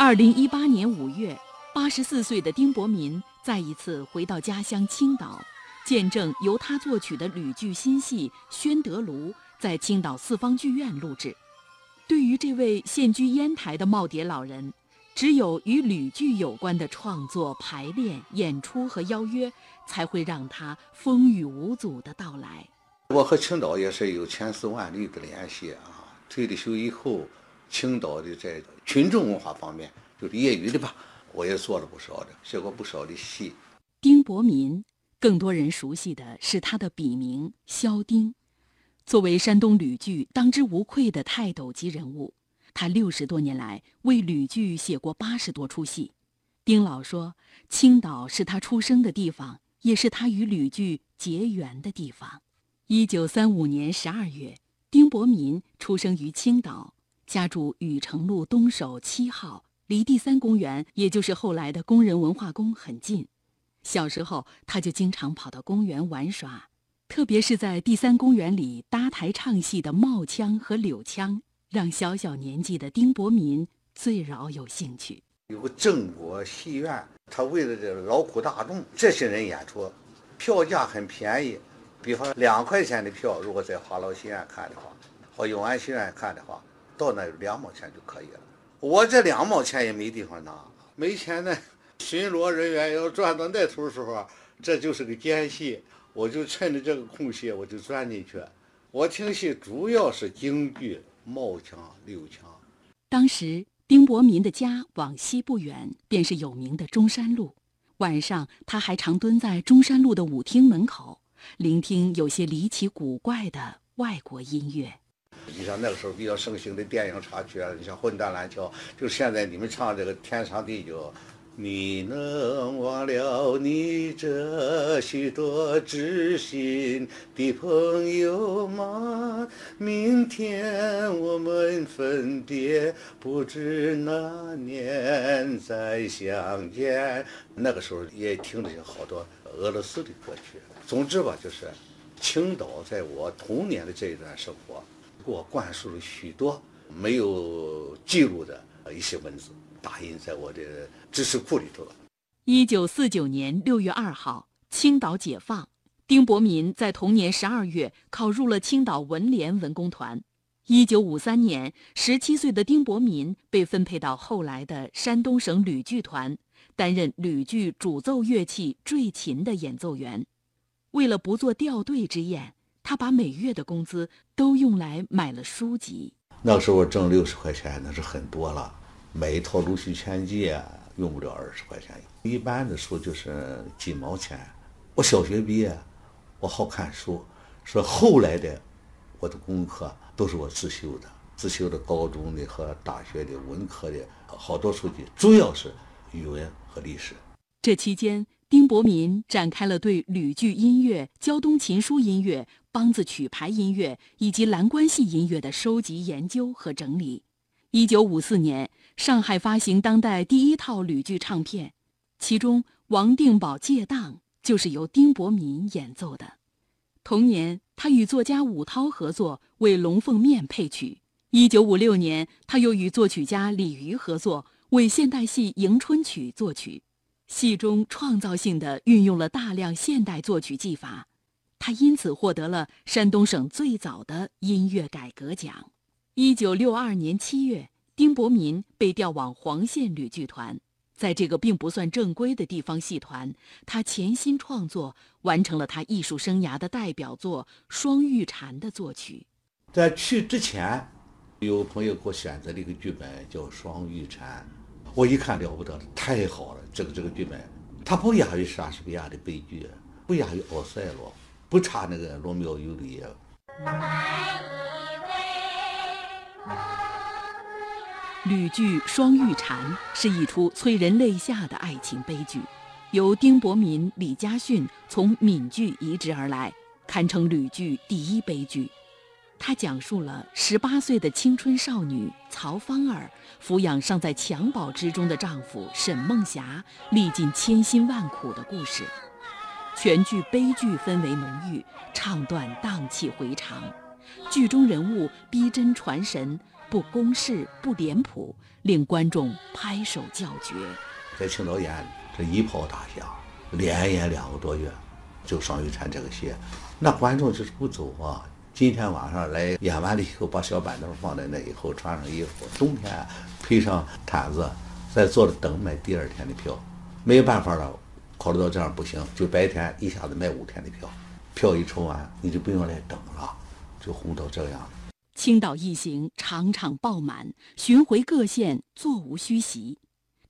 二零一八年五月，八十四岁的丁伯民再一次回到家乡青岛，见证由他作曲的吕剧新戏《宣德炉》在青岛四方剧院录制。对于这位现居烟台的耄耋老人，只有与吕剧有关的创作、排练、演出和邀约，才会让他风雨无阻的到来。我和青岛也是有千丝万缕的联系啊！退了休以后。青岛的在群众文化方面，就是业余的吧，我也做了不少的，写过不少的戏。丁伯民，更多人熟悉的是他的笔名萧丁。作为山东吕剧当之无愧的泰斗级人物，他六十多年来为吕剧写过八十多出戏。丁老说，青岛是他出生的地方，也是他与吕剧结缘的地方。一九三五年十二月，丁伯民出生于青岛。家住禹城路东首七号，离第三公园，也就是后来的工人文化宫很近。小时候，他就经常跑到公园玩耍，特别是在第三公园里搭台唱戏的茂腔和柳腔，让小小年纪的丁伯民最饶有兴趣。有个正国戏院，他为了这劳苦大众这些人演出，票价很便宜，比方两块钱的票，如果在华劳戏院看的话，或永安戏院看的话。到那两毛钱就可以了，我这两毛钱也没地方拿，没钱呢。巡逻人员要转到那头的时候，这就是个间隙，我就趁着这个空隙，我就钻进去。我听戏主要是京剧、帽腔、柳腔。当时丁伯民的家往西不远，便是有名的中山路。晚上他还常蹲在中山路的舞厅门口，聆听有些离奇古怪的外国音乐。你像那个时候比较盛行的电影插曲啊，你像《混蛋蓝桥》，就现在你们唱这个《天长地久》，你能忘了你这许多知心的朋友吗？明天我们分别，不知哪年再相见。那个时候也听了好多俄罗斯的歌曲。总之吧，就是青岛在我童年的这一段生活。给我灌输了许多没有记录的一些文字，打印在我的知识库里头了。一九四九年六月二号，青岛解放，丁伯民在同年十二月考入了青岛文联文工团。一九五三年，十七岁的丁伯民被分配到后来的山东省吕剧团，担任吕剧主奏乐器坠琴的演奏员。为了不做掉队之宴。他把每月的工资都用来买了书籍。那时候挣六十块钱，那是很多了。买一套《鲁迅全集》用不了二十块钱，一般的书就是几毛钱。我小学毕业，我好看书，说后来的我的功课都是我自修的，自修的高中的和大学的文科的好多书籍，主要是语文和历史。这期间，丁伯民展开了对吕剧音乐、胶东琴书音乐。梆子曲牌音乐以及蓝关系音乐的收集、研究和整理。一九五四年，上海发行当代第一套吕剧唱片，其中《王定保借当》就是由丁伯民演奏的。同年，他与作家武涛合作为《龙凤面》配曲。一九五六年，他又与作曲家李渔合作为现代戏《迎春曲》作曲，戏中创造性地运用了大量现代作曲技法。他因此获得了山东省最早的音乐改革奖。一九六二年七月，丁伯民被调往黄县吕剧团，在这个并不算正规的地方戏团，他潜心创作，完成了他艺术生涯的代表作《双玉蝉》的作曲。在去之前，有朋友给我选择了一个剧本，叫《双玉蝉》，我一看了不得了，太好了！这个这个剧本，它不亚于莎士比亚的悲剧，不亚于奥赛罗。不差那个罗密欧尤里叶。吕剧《双玉蝉》是一出催人泪下的爱情悲剧，由丁伯民、李家训从闽剧移植而来，堪称吕剧第一悲剧。它讲述了十八岁的青春少女曹芳儿抚养尚在襁褓之中的丈夫沈梦霞，历尽千辛万苦的故事。全剧悲剧氛围浓郁，唱段荡气回肠，剧中人物逼真传神，不公式、不脸谱，令观众拍手叫绝。在青岛演这一炮打响，连演两个多月，就双玉蝉这个戏，那观众就是不走啊。今天晚上来演完了以后，把小板凳放在那以后，穿上衣服，冬天披上毯子，再坐着等买第二天的票。没有办法了，考虑到这样不行，就白天一下子卖五天的票，票一抽完，你就不用来等了，就红到这样。青岛一行场场爆满，巡回各县，座无虚席。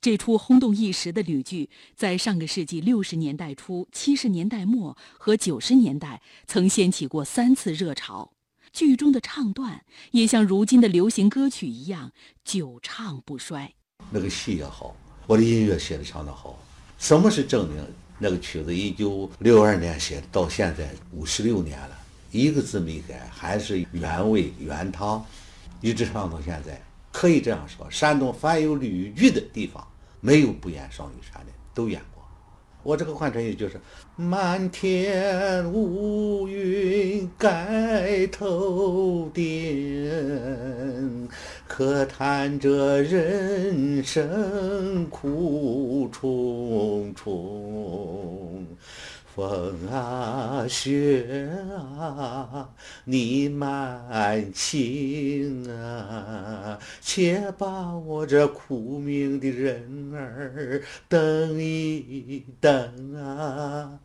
这出轰动一时的吕剧，在上个世纪六十年代初、七十年代末和九十年代曾掀起过三次热潮。剧中的唱段也像如今的流行歌曲一样，久唱不衰。那个戏也好，我的音乐写的相当好。什么是证明？那个曲子一九六二年写，到现在五十六年了，一个字没改，还是原味原汤，一直唱到现在。可以这样说，山东凡有吕剧的地方，没有不演双玉蝉的，都演过。我这个换成语就是“满天乌云盖头顶，可叹这人生苦重重。”风啊雪啊，你慢情啊，且把我这苦命的人儿等一等啊！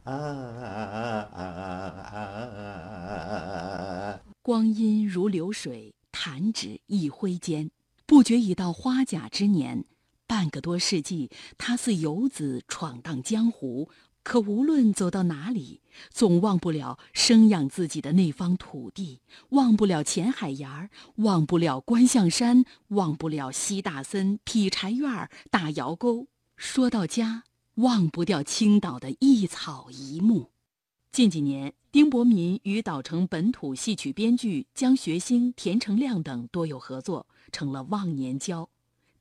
光阴如流水，弹指一挥间，不觉已到花甲之年。半个多世纪，他似游子闯荡江湖。可无论走到哪里，总忘不了生养自己的那方土地，忘不了前海沿儿，忘不了观象山，忘不了西大森、劈柴院儿、大窑沟。说到家，忘不掉青岛的一草一木。近几年，丁伯民与岛城本土戏曲编剧江学兴、田成亮等多有合作，成了忘年交。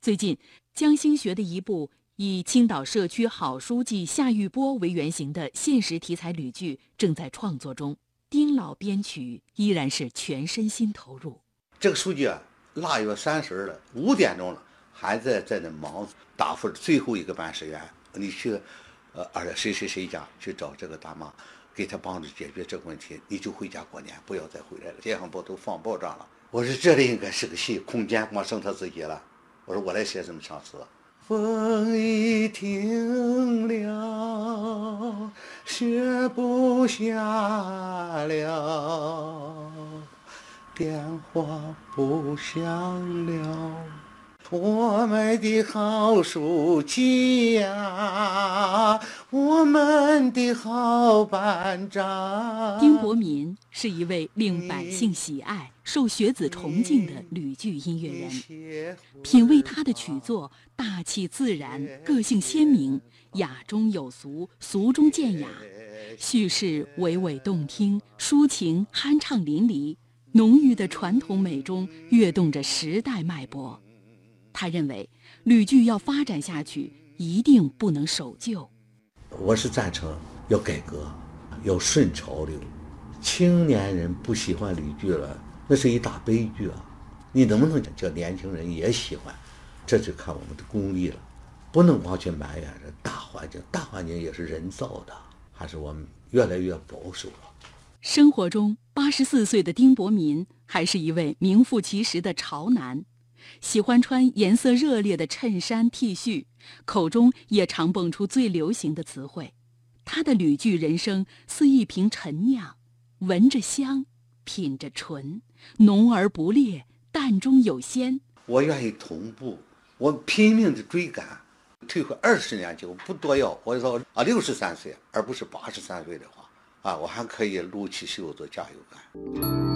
最近，江兴学的一部。以青岛社区好书记夏玉波为原型的现实题材吕剧正在创作中，丁老编曲依然是全身心投入。这个书记啊，腊月三十了，五点钟了，还在在那忙答复最后一个办事员。你去，呃，而且谁谁谁家去找这个大妈，给他帮着解决这个问题，你就回家过年，不要再回来了。街上报都放爆炸了。我说这里应该是个戏，空间光剩他自己了。我说我来写这么唱词。风已停了，雪不下了，电话不响了。我们的好书记呀，我们的好班长。丁国民是一位令百姓喜爱、受学子崇敬的吕剧音乐人。品味他的曲作，大气自然，个性鲜明，雅中有俗，俗中见雅，叙事娓娓动听，抒情酣畅淋漓，浓郁的传统美中跃动着时代脉搏。他认为，吕剧要发展下去，一定不能守旧。我是赞成要改革，要顺潮流。青年人不喜欢吕剧了，那是一大悲剧啊！你能不能叫年轻人也喜欢？这就看我们的功力了。不能光去埋怨这大环境，大环境也是人造的，还是我们越来越保守了。生活中，八十四岁的丁伯民还是一位名副其实的潮男。喜欢穿颜色热烈的衬衫 T 恤，口中也常蹦出最流行的词汇。他的旅居人生似一瓶陈酿，闻着香，品着醇，浓而不烈，淡中有鲜。我愿意同步，我拼命的追赶，退回二十年就不多要。我说啊，六十三岁，而不是八十三岁的话，啊，我还可以撸起袖子加油干。